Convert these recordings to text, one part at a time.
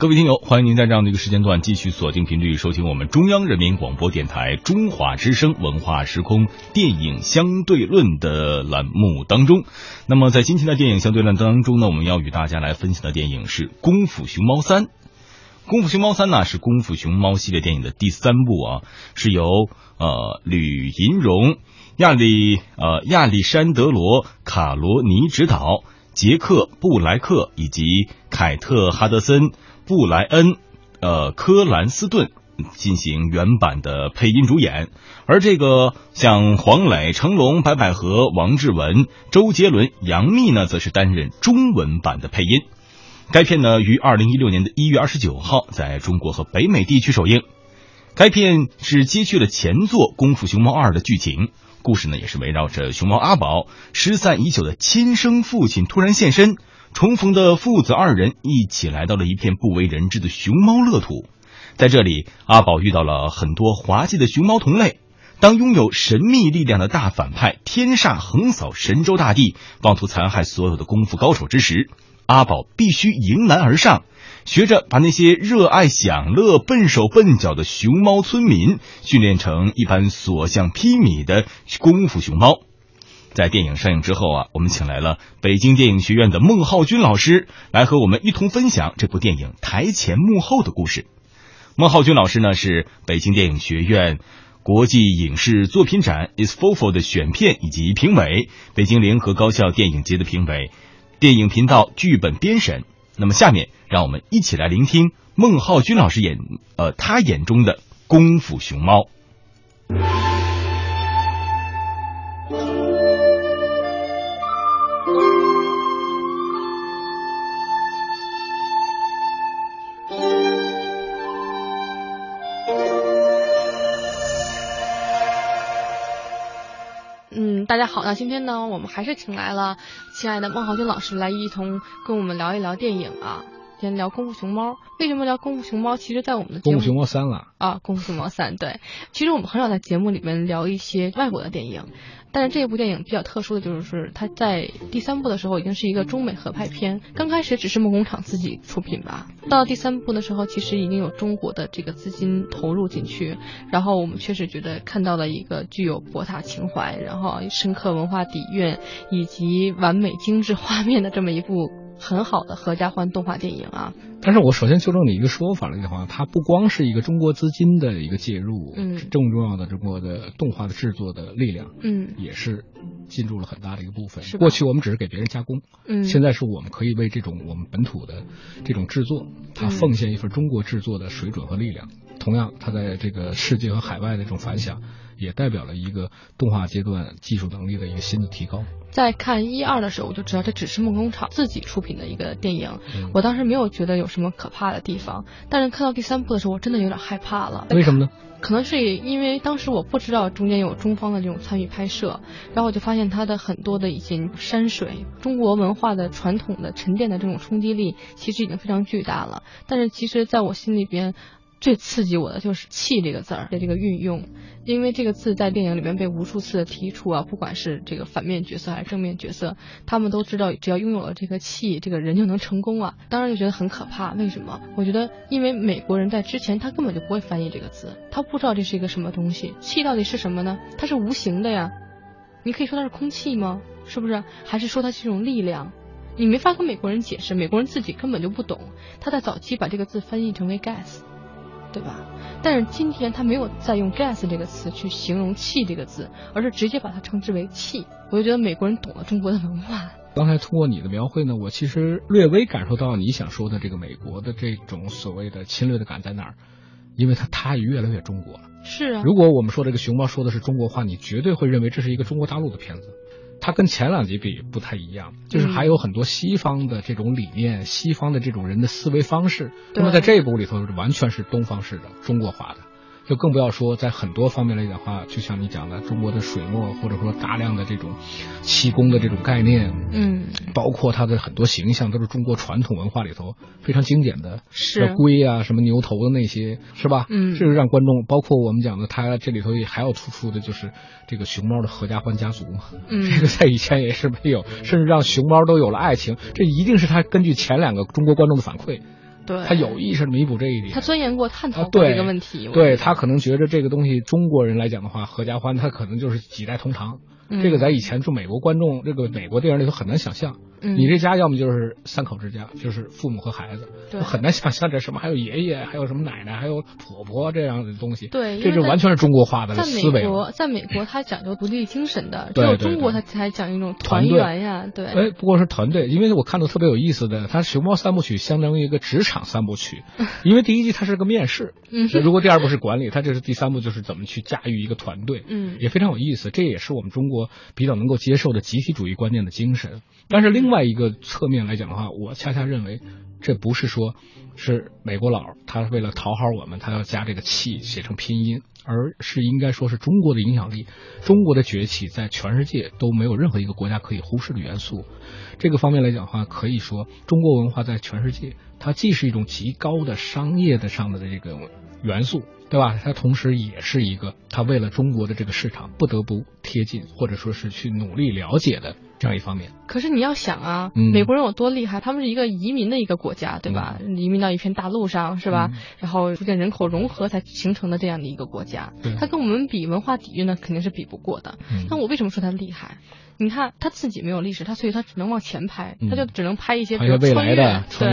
各位听友，欢迎您在这样的一个时间段继续锁定频率收听我们中央人民广播电台中华之声文化时空电影相对论的栏目当中。那么在今天的电影相对论当中呢，我们要与大家来分享的电影是《功夫熊猫三》。《功夫熊猫三》呢是《功夫熊猫》系列电影的第三部啊，是由呃吕银荣、亚历呃亚历山德罗卡罗尼执导，杰克布莱克以及凯特哈德森。布莱恩，呃，科兰斯顿进行原版的配音主演，而这个像黄磊、成龙、白百合、王志文、周杰伦、杨幂呢，则是担任中文版的配音。该片呢，于二零一六年的一月二十九号在中国和北美地区首映。该片是接续了前作《功夫熊猫二》的剧情，故事呢也是围绕着熊猫阿宝失散已久的亲生父亲突然现身。重逢的父子二人一起来到了一片不为人知的熊猫乐土，在这里，阿宝遇到了很多滑稽的熊猫同类。当拥有神秘力量的大反派天煞横扫神州大地，妄图残害所有的功夫高手之时，阿宝必须迎难而上，学着把那些热爱享乐、笨手笨脚的熊猫村民训练成一般所向披靡的功夫熊猫。在电影上映之后啊，我们请来了北京电影学院的孟浩军老师来和我们一同分享这部电影台前幕后的故事。孟浩军老师呢是北京电影学院国际影视作品展 ISFOFO 的选片以及评委，北京联合高校电影节的评委，电影频道剧本编审。那么下面让我们一起来聆听孟浩军老师眼呃他眼中的功夫熊猫。好，那今天呢，我们还是请来了亲爱的孟浩军老师来一同跟我们聊一聊电影啊。今天聊《功夫熊猫》，为什么聊《功夫熊猫》？其实，在我们的《功夫熊猫三》了啊，《功夫熊猫三》对。其实我们很少在节目里面聊一些外国的电影。但是这一部电影比较特殊的就是，它在第三部的时候已经是一个中美合拍片。刚开始只是梦工厂自己出品吧，到第三部的时候，其实已经有中国的这个资金投入进去。然后我们确实觉得看到了一个具有博大情怀，然后深刻文化底蕴以及完美精致画面的这么一部。很好的合家欢动画电影啊！但是我首先纠正你一个说法了的话，它不光是一个中国资金的一个介入，嗯，更重要的中国的动画的制作的力量，嗯，也是进入了很大的一个部分。过去我们只是给别人加工，嗯，现在是我们可以为这种我们本土的这种制作，它奉献一份中国制作的水准和力量。同样，它在这个世界和海外的这种反响。也代表了一个动画阶段技术能力的一个新的提高。在看一二的时候，我就知道这只是梦工厂自己出品的一个电影，我当时没有觉得有什么可怕的地方。但是看到第三部的时候，我真的有点害怕了。为什么呢？可能是因为当时我不知道中间有中方的这种参与拍摄，然后我就发现它的很多的一些山水、中国文化的传统的沉淀的这种冲击力，其实已经非常巨大了。但是其实在我心里边。最刺激我的就是“气”这个字儿的这个运用，因为这个字在电影里面被无数次的提出啊，不管是这个反面角色还是正面角色，他们都知道只要拥有了这个气，这个人就能成功啊。当然就觉得很可怕。为什么？我觉得因为美国人在之前他根本就不会翻译这个字，他不知道这是一个什么东西。气到底是什么呢？它是无形的呀，你可以说它是空气吗？是不是？还是说它是一种力量？你没法跟美国人解释，美国人自己根本就不懂。他在早期把这个字翻译成为 gas。对吧？但是今天他没有再用 gas 这个词去形容气这个字，而是直接把它称之为气。我就觉得美国人懂了中国的文化。刚才通过你的描绘呢，我其实略微感受到你想说的这个美国的这种所谓的侵略的感在哪儿，因为它它也越来越中国了。是啊。如果我们说这个熊猫说的是中国话，你绝对会认为这是一个中国大陆的片子。它跟前两集比不太一样，就是还有很多西方的这种理念，西方的这种人的思维方式。那么在这一部里头，完全是东方式的、中国化的。就更不要说在很多方面来讲的话，就像你讲的，中国的水墨或者说大量的这种气功的这种概念，嗯，包括它的很多形象都是中国传统文化里头非常经典的，是龟啊，什么牛头的那些，是吧？嗯，这是让观众，包括我们讲的，它这里头也还要突出的就是这个熊猫的合家欢家族嘛，嗯，这个在以前也是没有，甚至让熊猫都有了爱情，这一定是他根据前两个中国观众的反馈。对，他有意识弥补这一点，他钻研过、探讨过这个问题。对他可能觉得这个东西，中国人来讲的话，合家欢，他可能就是几代同堂。这个在以前住美国观众，这个美国电影里头很难想象。嗯你这家要么就是三口之家，就是父母和孩子，很难想象这什么还有爷爷，还有什么奶奶，还有婆婆这样的东西。对，这就完全是中国化的思维。在美国，在美国他讲究独立精神的，只有中国他才讲一种团圆呀。对，哎，不过是团队，因为我看到特别有意思的，它《熊猫三部曲》相当于一个职场三部曲，因为第一季它是个面试，嗯如果第二部是管理，它这是第三部就是怎么去驾驭一个团队，嗯，也非常有意思。这也是我们中国比较能够接受的集体主义观念的精神。但是另外一个侧面来讲的话，我恰恰认为，这不是说，是美国佬他为了讨好我们，他要加这个气写成拼音，而是应该说是中国的影响力，中国的崛起在全世界都没有任何一个国家可以忽视的元素。这个方面来讲的话，可以说中国文化在全世界，它既是一种极高的商业的上的这个元素。对吧？它同时也是一个，它为了中国的这个市场不得不贴近，或者说是去努力了解的这样一方面。可是你要想啊，美国人有多厉害？他们是一个移民的一个国家，对吧？移民到一片大陆上，是吧？然后逐渐人口融合才形成的这样的一个国家。他跟我们比文化底蕴呢，肯定是比不过的。那我为什么说他厉害？你看他自己没有历史，他所以他只能往前拍，他就只能拍一些比如穿越。对，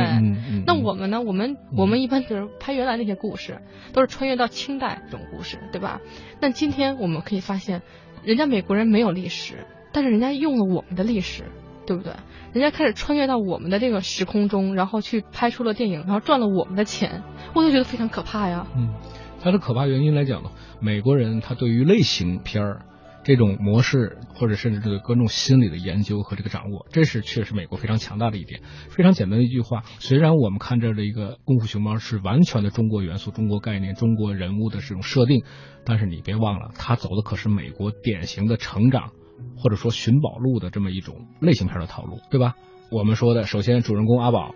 那我们呢？我们我们一般就是拍原来那些故事，都是穿越到清代这种故事，对吧？那今天我们可以发现，人家美国人没有历史，但是人家用了我们的历史，对不对？人家开始穿越到我们的这个时空中，然后去拍出了电影，然后赚了我们的钱，我就觉得非常可怕呀。嗯，它的可怕原因来讲呢，美国人他对于类型片儿。这种模式，或者甚至这个观众心理的研究和这个掌握，这是确实美国非常强大的一点。非常简单的一句话，虽然我们看这儿的一个功夫熊猫是完全的中国元素、中国概念、中国人物的这种设定，但是你别忘了，它走的可是美国典型的成长，或者说寻宝路的这么一种类型片的套路，对吧？我们说的，首先主人公阿宝。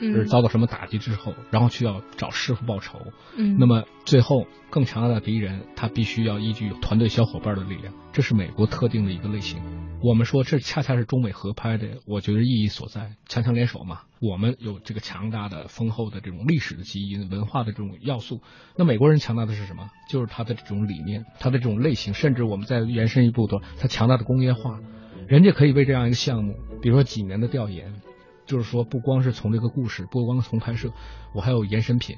是遭到什么打击之后，然后去要找师傅报仇。嗯，那么最后更强大的敌人，他必须要依据团队小伙伴的力量，这是美国特定的一个类型。我们说这恰恰是中美合拍的，我觉得意义所在，强强联手嘛。我们有这个强大的、丰厚的这种历史的基因、文化的这种要素。那美国人强大的是什么？就是他的这种理念，他的这种类型，甚至我们再延伸一步的，他强大的工业化，人家可以为这样一个项目，比如说几年的调研。就是说，不光是从这个故事，不光从拍摄，我还有延伸品，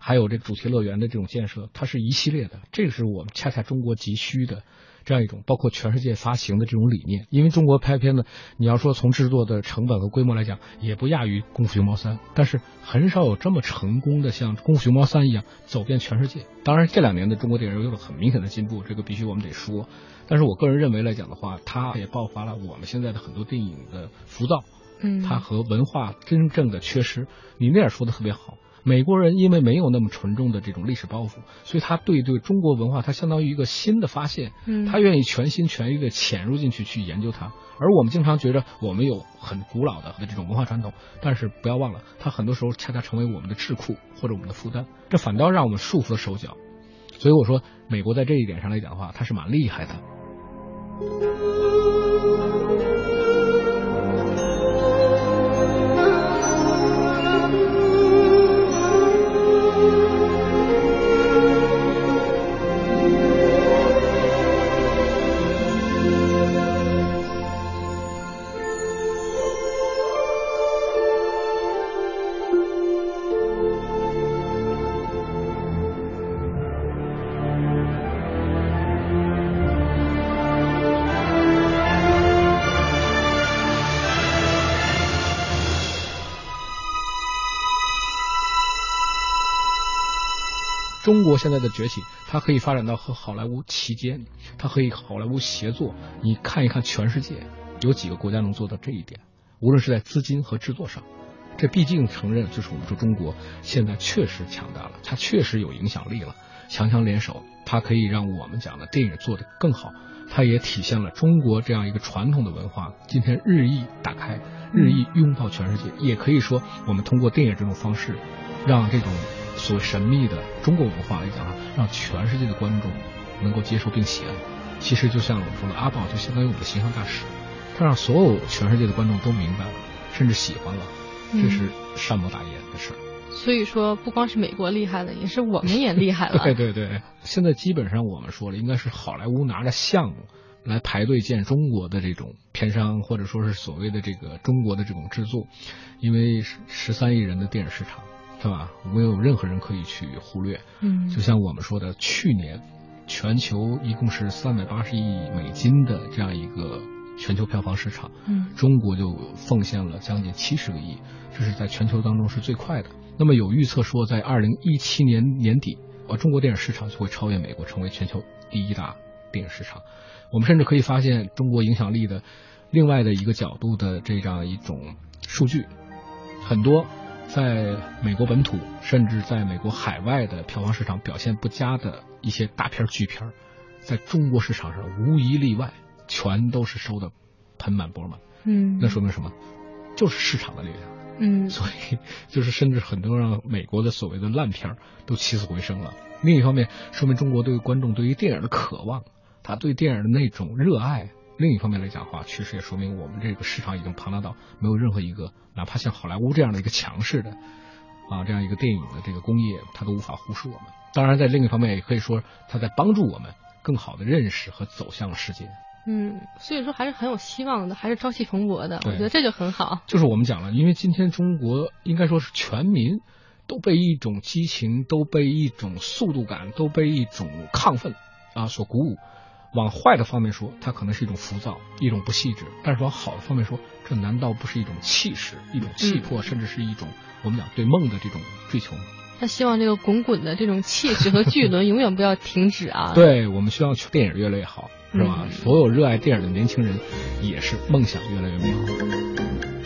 还有这主题乐园的这种建设，它是一系列的。这个是我们恰恰中国急需的这样一种，包括全世界发行的这种理念。因为中国拍片呢，你要说从制作的成本和规模来讲，也不亚于《功夫熊猫三》，但是很少有这么成功的像《功夫熊猫三》一样走遍全世界。当然，这两年的中国电影有了很明显的进步，这个必须我们得说。但是我个人认为来讲的话，它也爆发了我们现在的很多电影的浮躁。嗯，它和文化真正的缺失，你那样说的特别好。美国人因为没有那么纯重的这种历史包袱，所以他对对中国文化，他相当于一个新的发现。嗯，他愿意全心全意的潜入进去去研究它。而我们经常觉得我们有很古老的这种文化传统，但是不要忘了，它很多时候恰恰成为我们的智库或者我们的负担，这反倒让我们束缚了手脚。所以我说，美国在这一点上来讲的话，它是蛮厉害的。中国现在的崛起，它可以发展到和好莱坞齐肩，它可以好莱坞协作。你看一看全世界，有几个国家能做到这一点？无论是在资金和制作上，这毕竟承认就是我们说中国现在确实强大了，它确实有影响力了，强强联手，它可以让我们讲的电影做得更好。它也体现了中国这样一个传统的文化，今天日益打开，日益拥抱全世界。也可以说，我们通过电影这种方式，让这种。所谓神秘的中国文化来讲啊，让全世界的观众能够接受并喜爱。其实就像我们说的，阿宝就相当于我们的形象大使，他让所有全世界的观众都明白了，甚至喜欢了，这是善莫大焉的事儿。所以说，不光是美国厉害了，也是我们也厉害了。对对对，现在基本上我们说了，应该是好莱坞拿着项目来排队建中国的这种片商，或者说是所谓的这个中国的这种制作，因为十三亿人的电影市场，对吧？没有任何人可以去忽略。嗯，就像我们说的，去年全球一共是三百八十亿美金的这样一个全球票房市场，嗯，中国就奉献了将近七十个亿，这是在全球当中是最快的。那么有预测说，在二零一七年年底，呃，中国电影市场就会超越美国，成为全球第一大电影市场。我们甚至可以发现，中国影响力的另外的一个角度的这样一种数据，很多在美国本土，甚至在美国海外的票房市场表现不佳的一些大片巨片，在中国市场上无一例外，全都是收的盆满钵满。嗯，那说明什么？就是市场的力量。嗯，所以就是甚至很多让美国的所谓的烂片都起死回生了。另一方面，说明中国对于观众对于电影的渴望，他对电影的那种热爱。另一方面来讲的话，确实也说明我们这个市场已经庞大到没有任何一个哪怕像好莱坞这样的一个强势的啊这样一个电影的这个工业，它都无法忽视我们。当然，在另一方面也可以说，它在帮助我们更好的认识和走向世界。嗯，所以说还是很有希望的，还是朝气蓬勃的。我觉得这就很好。就是我们讲了，因为今天中国应该说是全民都被一种激情，都被一种速度感，都被一种亢奋啊所鼓舞。往坏的方面说，它可能是一种浮躁，一种不细致；但是往好的方面说，这难道不是一种气势、一种气魄，甚至是一种我们讲对梦的这种追求吗？他希望这个滚滚的这种气势和巨轮永远不要停止啊！对，我们希望电影越来越好。是吧？所有热爱电影的年轻人，也是梦想越来越美好。